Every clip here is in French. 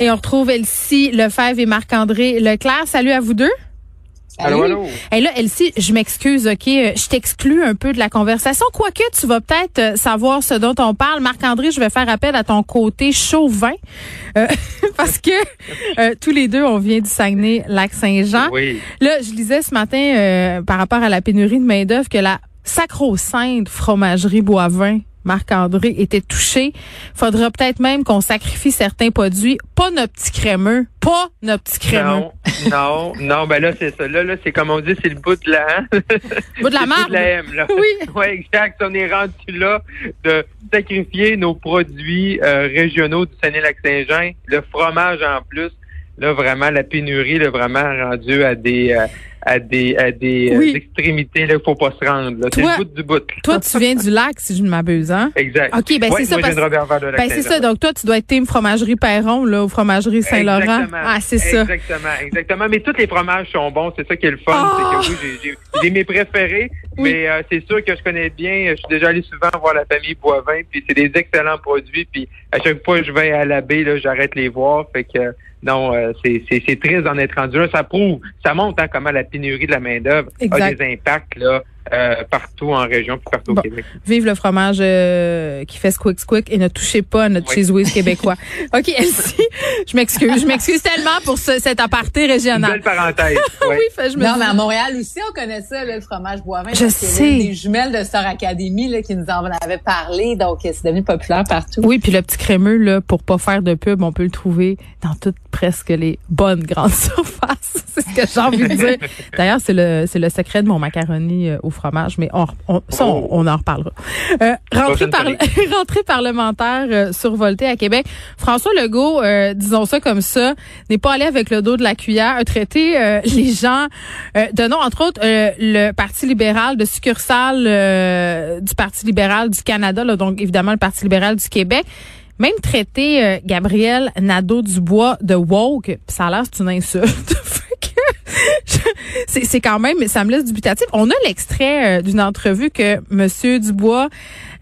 Et on retrouve Elsie Lefebvre et Marc-André Leclerc. Salut à vous deux. Allô, allô. Et là, Elsie, je m'excuse, OK, euh, je t'exclus un peu de la conversation, quoique tu vas peut-être euh, savoir ce dont on parle. Marc-André, je vais faire appel à ton côté chauvin, euh, parce que tous les deux, on vient du Saguenay-Lac-Saint-Jean. Oui. Là, je lisais ce matin, par rapport à la pénurie de main-d'œuvre, que la sacro-sainte fromagerie Boivin Marc-André était touché. Faudra peut-être même qu'on sacrifie certains produits. Pas nos petits crémeux. Pas nos petits crémeux. Non, non, non, ben là, c'est ça. Là, là c'est comme on dit, c'est le bout de la... Hein? bout de la marque. Oui. Oui, exact. On est rendu là de sacrifier nos produits euh, régionaux du Saguenay-Lac-Saint-Jean. Le fromage en plus. Là, vraiment, la pénurie, là, vraiment rendu à des... Euh, à des, à des euh, extrémités là, faut pas se rendre. C'est le bout du bout. Toi, tu viens du lac, si je ne m'abuse, hein? Exact. OK, ben c'est ça. De ben, c'est ça. Donc, toi, tu dois être team fromagerie Perron, là, ou fromagerie Saint-Laurent. Ah, c'est ça. Exactement, exactement. Mais tous les fromages sont bons. C'est ça qui est le fun. C'est que oui, j'ai mes préférés. Mais euh, c'est sûr que je connais bien. Je suis déjà allé souvent voir la famille Boivin, puis c'est des excellents produits. Puis à chaque fois que je vais à la baie, là, j'arrête les voir. Fait que non, euh, c'est triste d'en être rendu là. Ça prouve, ça montre hein, comment la pénurie de la main-d'œuvre a des impacts là, euh, partout en région, puis partout au Québec. Vive le fromage euh, qui fait squick squick et ne touchez pas à notre cheese whiz québécois. OK, Elsie, je m'excuse. Je m'excuse tellement pour ce, cet aparté régional. Une belle parenthèse. oui, fait, je me Non, mais à Montréal aussi, on connaît ça, le fromage boivin. Je sais. Des jumelles de Star Academy là, qui nous en avaient parlé, donc c'est devenu populaire partout. Oui, puis le petit crémeux, là, pour pas faire de pub, on peut le trouver dans toutes presque les bonnes grandes surfaces. c'est ce que j'ai envie de dire. D'ailleurs, c'est le, c'est le secret de mon macaroni euh, au fromage, mais on, on ça, on, en reparlera. Euh, rentrée, par, rentrée parlementaire euh, survoltée à Québec. François Legault, euh, disons ça comme ça, n'est pas allé avec le dos de la cuillère, a traité euh, les gens, donnons entre autres le Parti libéral de succursale du Parti libéral du Canada, là, donc évidemment le Parti libéral du Québec même traité Gabriel Nadeau-Dubois de woke, ça a l'air c'est une insulte. c'est quand même, ça me laisse dubitatif. On a l'extrait euh, d'une entrevue que Monsieur Dubois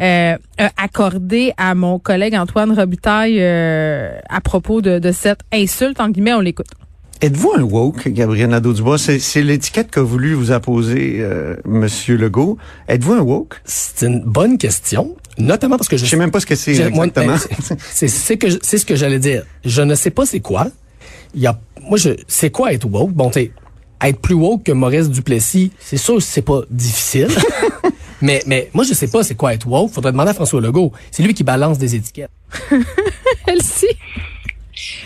euh, a accordé à mon collègue Antoine Robitaille euh, à propos de, cette insulte. En guillemets, on l'écoute. Êtes-vous un woke, Gabriel Nadeau-Dubois? C'est l'étiquette que voulu vous apposer euh, Monsieur Legault. Êtes-vous un woke? C'est une bonne question, notamment parce que je... Je sais même pas ce que c'est exactement. C'est ce que j'allais dire. Je ne sais pas c'est quoi. Il y a, moi, je, c'est quoi être woke? Bon, être plus woke que Maurice Duplessis, c'est sûr c'est pas difficile. mais, mais moi, je sais pas c'est quoi être woke. Faudrait demander à François Legault. C'est lui qui balance des étiquettes. Elsie?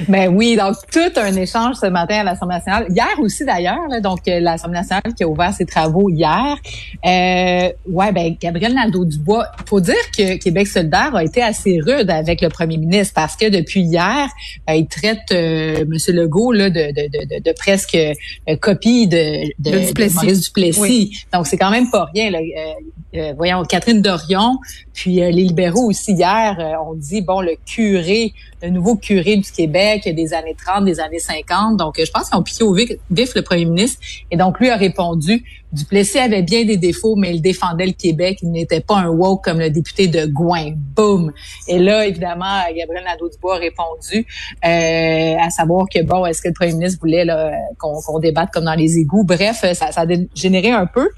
Ben oui, donc tout un échange ce matin à l'Assemblée nationale. Hier aussi d'ailleurs, donc euh, l'Assemblée nationale qui a ouvert ses travaux hier. Euh, ouais, ben Gabriel Nadeau-Dubois, faut dire que Québec solidaire a été assez rude avec le premier ministre parce que depuis hier, euh, il traite euh, M. Legault là, de, de, de, de presque euh, copie de, de, Duplessis. Duplessis. Donc c'est quand même pas rien. Là. voyons, Catherine Dorion, puis les libéraux aussi hier ont dit, bon, le curé, le nouveau curé du Québec des années 30, des années 50. Donc, je pense qu'ils ont piqué au vif, le premier ministre. Et donc, lui a répondu, Duplessis avait bien des défauts, mais il défendait le Québec. Il n'était pas un woke comme le député de Gouin. Boum! Et là, évidemment, Gabriel Nadeau-Dubois a répondu, euh, à savoir que, bon, est-ce que le premier ministre voulait qu'on débatte comme dans les égouts? Bref, ça, ça a généré un peu.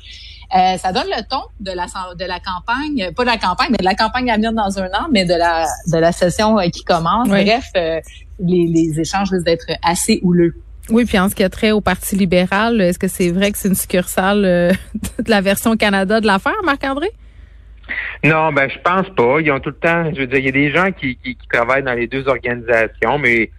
Euh, ça donne le ton de la de la campagne, pas de la campagne, mais de la campagne à venir dans un an, mais de la de la session euh, qui commence. Bref, euh, les, les échanges risquent d'être assez houleux. Oui, puis en ce qui a trait au Parti libéral, est-ce que c'est vrai que c'est une succursale de la version Canada de l'affaire, Marc-André? Non, ben je pense pas. Ils ont tout le temps, je veux dire, il y a des gens qui, qui, qui travaillent dans les deux organisations, mais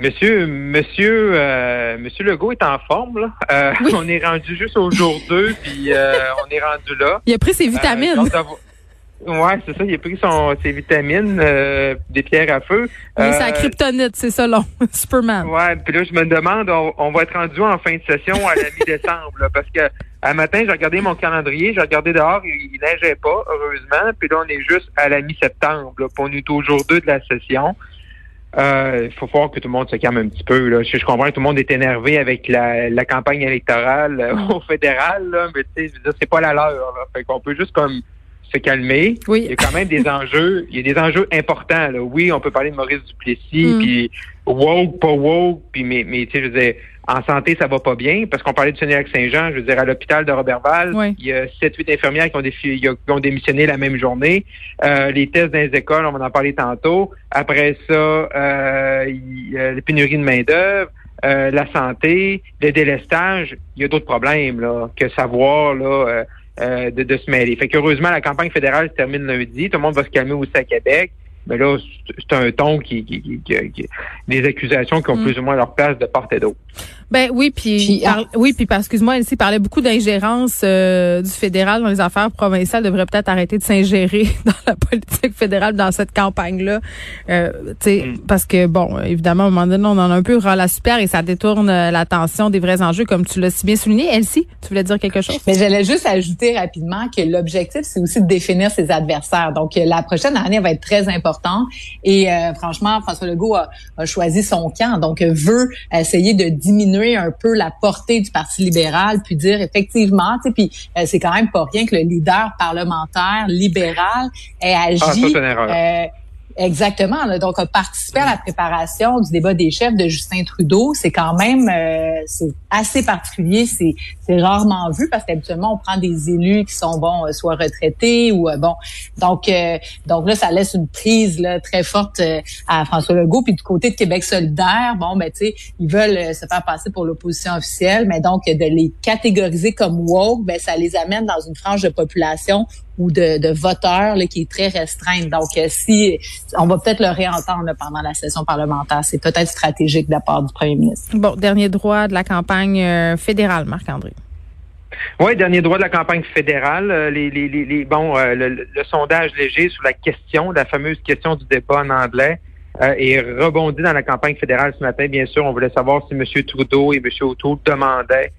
Monsieur, monsieur, euh, monsieur Legault est en forme. Là. Euh, On est rendu juste au jour 2, puis euh, on est rendu là. Il a pris ses vitamines. ouais, c'est ça. Il a pris son, ses vitamines, des pierres à feu. Oui, c'est la kryptonite, c'est ça, long. Superman. Ouais, puis là, je me demande, on, va être rendu en fin de session à la mi-décembre, parce que un matin, j'ai regardé mon calendrier, j'ai regardé dehors, il, il, neigeait pas, heureusement. Puis là, on est juste à la mi-septembre, puis on est au jour 2 de la session. Euh, il faut voir que tout le monde se calme un petit peu. Là. Je, comprends que tout le monde est énervé avec la, campagne électorale euh, au fédéral, là, mais tu sais, c'est pas la leur. Là. Fait qu'on peut juste comme se calmer. Oui. Il y a quand même des enjeux. Il y a des enjeux importants. Là. Oui, on peut parler de Maurice Duplessis, Mm. puis woke, pas woke, puis mais, mais tu sais, je veux dire, en santé, ça va pas bien, parce qu'on parlait du Sénégal Saint-Jean, je veux dire, à l'hôpital de Robertval, Oui. il y a 7-8 infirmières qui ont, défi- qui ont démissionné la même journée. Euh, les tests dans les écoles, on va en parler tantôt. Après ça, euh, il y a la pénurie de main-d'œuvre. euh, la santé, le délestage, il y a d'autres problèmes là, que savoir là, euh, euh, de, de se mêler. Fait qu'heureusement, la campagne fédérale se termine lundi. Tout le monde va se calmer aussi à Québec. Mais là, c'est- un ton qui, qui, qui, qui- des accusations qui ont Mm. plus ou moins leur place de part et d'autre. Ben oui, puis, Puis, ah. par- oui, puis parce excuse-moi, Elsie parlait beaucoup d'ingérence euh, du fédéral dans les affaires provinciales. Devrait peut-être arrêter de s'ingérer dans la politique fédérale dans cette campagne-là. Euh, tu sais, Mm. parce que bon, évidemment, à un moment donné, on en a un peu ras la super et ça détourne euh, l'attention des vrais enjeux, comme tu l'as si bien souligné. Elsie, tu voulais dire quelque chose? Mais j'allais juste ajouter rapidement que l'objectif, c'est aussi de définir ses adversaires. Donc, euh, la prochaine année va être très importante. Et euh, franchement, François Legault a, a choisi son camp. Donc, euh, veut essayer de diminuer un peu la portée du Parti libéral, puis dire effectivement, tu sais, puis euh, c'est quand même pas rien que le leader parlementaire libéral ait agi. Ah, Exactement. là. donc, a participé à la préparation du débat des chefs de Justin Trudeau. C'est quand même euh, c'est assez particulier. C'est rarement vu parce qu'habituellement on prend des élus qui sont bon, euh, soit retraités ou euh, bon. Donc euh, donc là, ça laisse une prise là très forte euh, à François Legault. Puis du côté de Québec solidaire, bon ben tu sais, ils veulent se faire passer pour l'opposition officielle, mais donc de les catégoriser comme woke, ben ça les amène dans une frange de population ou de, de voteurs là, qui est très restreinte. Donc, euh, si on va peut-être le réentendre là, pendant la session parlementaire, c'est peut-être stratégique de la part du premier ministre. Bon, dernier droit de la campagne euh, fédérale, Marc-André. Oui, dernier droit de la campagne fédérale. euh, Les, les, les, les- bon, le, le sondage léger sur la question, la fameuse question du débat en anglais, euh, est rebondi dans la campagne fédérale ce matin. Bien sûr, on voulait savoir si M. Trudeau et M. O'Toole demandaient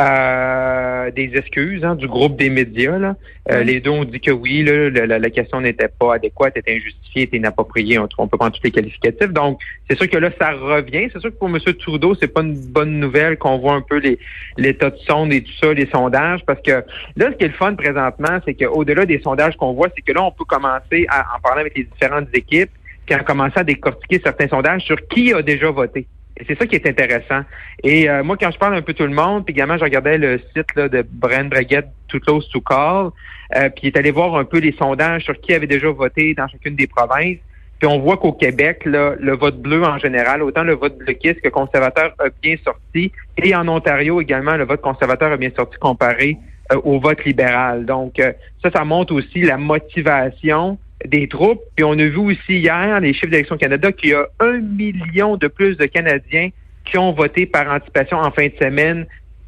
euh, des excuses hein, du groupe des médias. Là. Euh. Les deux ont dit que oui, là, la, la- la question n'était pas adéquate, était injustifiée, était inappropriée. On, on peut prendre tous les qualificatifs. Donc, c'est sûr que là, ça revient. C'est sûr que pour M. Trudeau, c'est pas une bonne nouvelle qu'on voit un peu les l'état de sonde et tout ça, les sondages, parce que là, ce qui est le fun présentement, c'est qu'au-delà des sondages qu'on voit, c'est que là, on peut commencer à en parler avec les différentes équipes, puis à commencer à décortiquer certains sondages sur qui a déjà voté. C'est ça qui est intéressant. Et euh, moi, quand je parle un peu tout le monde, puis également, je regardais le site là, de Brian Braguette, Too Close to Call, euh, puis il est allé voir un peu les sondages sur qui avait déjà voté dans chacune des provinces. Puis on voit qu'au Québec, là, le vote bleu en général, autant le vote bloquiste que conservateur a bien sorti, et en Ontario également, le vote conservateur a bien sorti comparé euh, au vote libéral. Donc euh, ça, ça montre aussi la motivation des troupes. Puis on a vu aussi hier, les chiffres d'Élection Canada, qu'il y a un million de plus de Canadiens qui ont voté par anticipation en fin de semaine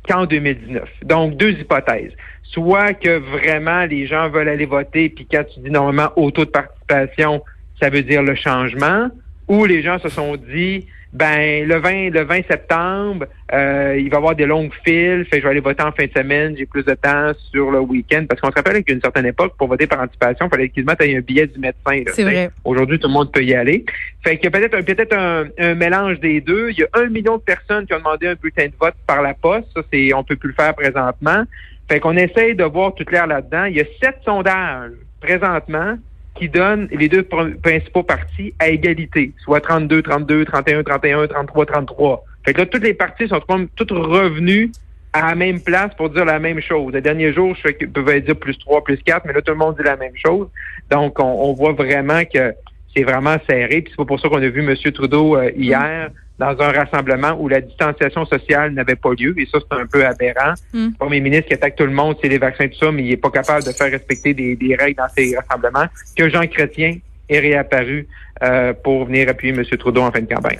qu'en 2019. Donc, deux hypothèses. Soit que vraiment les gens veulent aller voter, puis quand tu dis normalement au taux de participation, ça veut dire le changement, ou les gens se sont dit, ben le 20, le 20 septembre, euh, il va y avoir des longues files, fait que je vais aller voter en fin de semaine, j'ai plus de temps sur le week-end, parce qu'on se rappelle qu'à une certaine époque, pour voter par anticipation, il fallait qu'ils mettent un billet du médecin. C'est vrai. Aujourd'hui, tout le monde peut y aller. Fait qu'il y a peut-être un, peut-être un, un mélange des deux. Il y a un million de personnes qui ont demandé un bulletin de vote par la poste. Ça, c'est, on peut plus le faire présentement. Fait qu'on essaye de voir tout clair là-dedans. Il y a sept sondages présentement qui donnent les deux pr- principaux partis à égalité, soit 32, 32, 31, 31, 33, 33. Fait que là, toutes les partis sont toutes revenus à la même place pour dire la même chose. Le dernier jour, je qu'ils peuvent dire plus 3, plus 4, mais là, tout le monde dit la même chose. Donc, on, on voit vraiment que c'est vraiment serré. Puis c'est pas pour ça qu'on a vu M. Trudeau euh, hier dans un rassemblement où la distanciation sociale n'avait pas lieu. Et ça, c'est un peu aberrant. Mm. Le premier ministre qui attaque tout le monde, c'est les vaccins tout ça, mais il est pas capable de faire respecter des, des règles dans ces rassemblements. Que Jean Chrétien est réapparu euh, pour venir appuyer M. Trudeau en fin de campagne.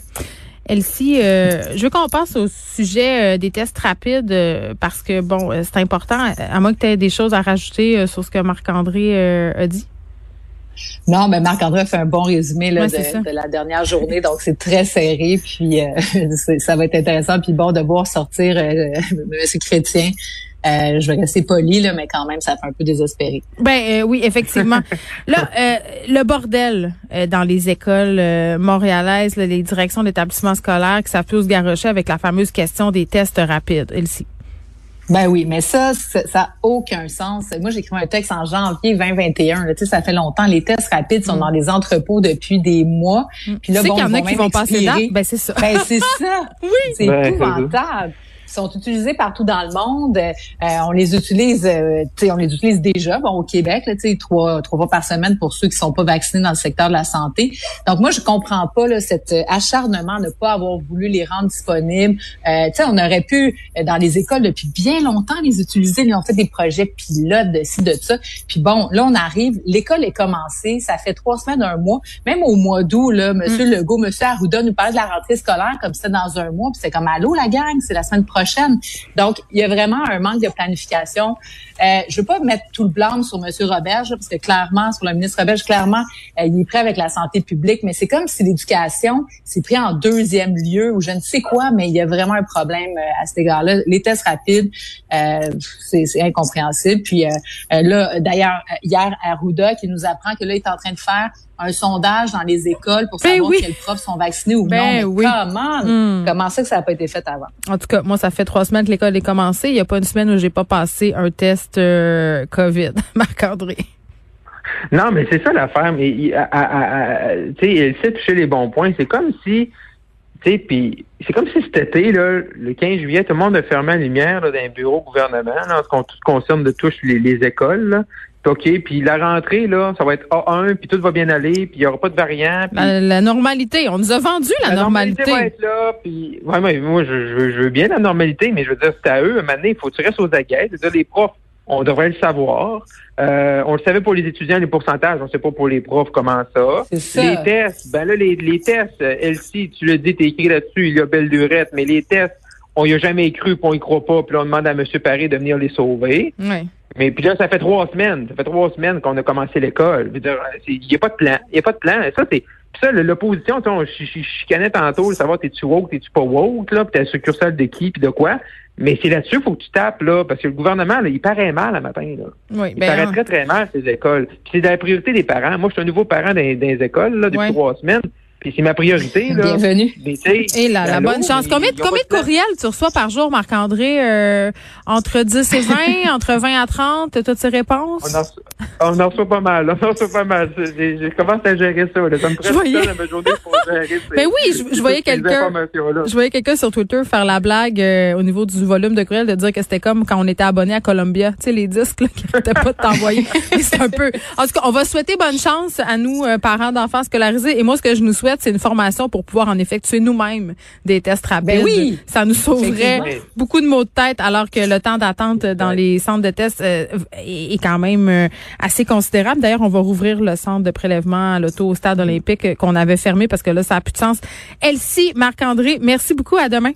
Elsie, euh, je veux qu'on passe au sujet euh, des tests rapides euh, parce que, bon, c'est important, à moins que tu aies des choses à rajouter sur ce que Marc-André a dit. Non, mais Marc-André a fait un bon résumé là, Ouais, de, de la dernière journée, donc c'est très serré, puis euh, ça va être intéressant, puis bon de voir sortir euh, M. Chrétien. Euh, je vais rester poli, là, mais quand même, ça fait un peu désespéré. Ben euh, oui, effectivement. Là, euh, le bordel euh, dans les écoles euh, montréalaises, là, les directions d'établissements scolaires qui savent plus se garrocher avec la fameuse question des tests rapides. Elsie. Ben oui, mais ça, ça n'a aucun sens. Moi, j'ai écrit un texte en janvier 2021. Là, ça fait longtemps. Les tests rapides sont mm. dans des entrepôts depuis des mois. Mm. Puis là, bon, qu'il y en a qui vont passer là. Ben c'est ça. Ben c'est ça. oui. C'est ben, épouvantable sont utilisés partout dans le monde. Euh, on les utilise, euh, on les utilise déjà. Bon, au Québec, là, trois trois fois par semaine pour ceux qui sont pas vaccinés dans le secteur de la santé. Donc moi, je comprends pas là, cet euh, acharnement de ne pas avoir voulu les rendre disponibles. Euh, on aurait pu euh, dans les écoles depuis bien longtemps les utiliser. Ils ont fait des projets pilotes de ci de ça. Puis bon, là on arrive, l'école est commencée, ça fait trois semaines, un mois. Même au mois d'août, là, Monsieur mm. Legault, Monsieur Arruda nous parlait de la rentrée scolaire comme c'était dans un mois. Puis c'est comme allô la gang, c'est la semaine prochaine donc, il y a vraiment un manque de planification. Euh, je veux pas mettre tout le blâme sur M. Roberge, parce que clairement, sur le ministre Roberge, clairement, euh, il est prêt avec la santé publique, mais c'est comme si l'éducation s'est pris en deuxième lieu ou je ne sais quoi, mais il y a vraiment un problème euh, à cet égard-là. Les tests rapides, euh, c'est incompréhensible. Puis là, d'ailleurs, hier, Arruda qui nous apprend que là, il est en train de faire un sondage dans les écoles pour ben savoir quels profs sont vaccinés ou ben non. comment? Hmm. Comment ça que ça n'a pas été fait avant? En tout cas, moi, ça fait trois semaines que l'école est commencée. Il n'y a pas une semaine où j'ai pas passé un test euh, COVID. Marc-André. Non, mais c'est ça l'affaire. Mais tu sais, elle sait toucher les bons points. C'est comme si, tu sais, puis c'est comme si cet été, là, le 15 juillet, tout le monde a fermé la lumière dans un bureau gouvernement, là, en ce qui concerne de touche les, les écoles. Là. OK, puis la rentrée, là, ça va être A1, puis tout va bien aller, puis il n'y aura pas de variant. La, normalité, on nous a vendu la, normalité. La normalité va être là, puis ouais, moi, je, je, veux bien la normalité, mais je veux dire, c'est à eux, à un moment donné, il faut que tu restes aux aguets. cest les profs, on devrait le savoir. Euh, on le savait pour les étudiants, les pourcentages, on ne sait pas pour les profs comment ça. ça. Les tests, ben là, les, les tests, Elsie, tu le dis, t'es écrit là-dessus, il y a belle durette, mais les tests, on y a jamais cru, puis on y croit pas, puis là, on demande à M. Paré de venir les sauver. Oui. Mais puis là, ça fait trois semaines. Ça fait trois semaines qu'on a commencé l'école. Il n'y a pas de plan. Il n'y a pas de plan. Ça, c'est. ça, l'opposition, on chicanait tantôt, savoir t'es-tu woke, t'es-tu pas woke, là, puis t'as succursale de qui, puis de quoi. Mais c'est là-dessus qu'il faut que tu tapes, là, parce que le gouvernement, là, il paraît mal le matin, là. Oui, il ben, paraît très, très mal, ces écoles. Puis c'est la priorité des parents. Moi, je suis un nouveau parent dans, les écoles, là, depuis trois semaines. Puis c'est ma priorité. Là. Bienvenue. Et là, la bonne chance. Combien, combien de courriels tu reçois par jour, Marc-André? Euh, entre 10 et 20, entre 20 à 30, toutes ces réponses? On en, reçoit pas mal. On en reçoit pas mal. J'ai commencé à gérer ça. Là. Ça me prend voyais... ça ma journée pour gérer Mais ben oui, je, voyais quelqu'un je voyais quelqu'un sur Twitter faire la blague euh, au niveau du volume de courriels de dire que c'était comme quand on était abonné à Columbia. Tu sais, les disques là, qui n'arrêtaient pas de t'envoyer. c'est un peu... En tout cas, on va souhaiter bonne chance à nous, euh, parents d'enfants scolarisés. Et moi, ce que je nous souhaite, c'est une formation pour pouvoir en effectuer nous-mêmes des tests rapides. Ben oui, ça nous sauverait beaucoup de maux de tête alors que le temps d'attente dans les centres de tests euh, est, quand même euh, assez considérable. D'ailleurs, on va rouvrir le centre de prélèvement à l'auto au stade olympique qu'on avait fermé parce que là, ça a plus de sens. Elsie, Marc-André, merci beaucoup. À demain.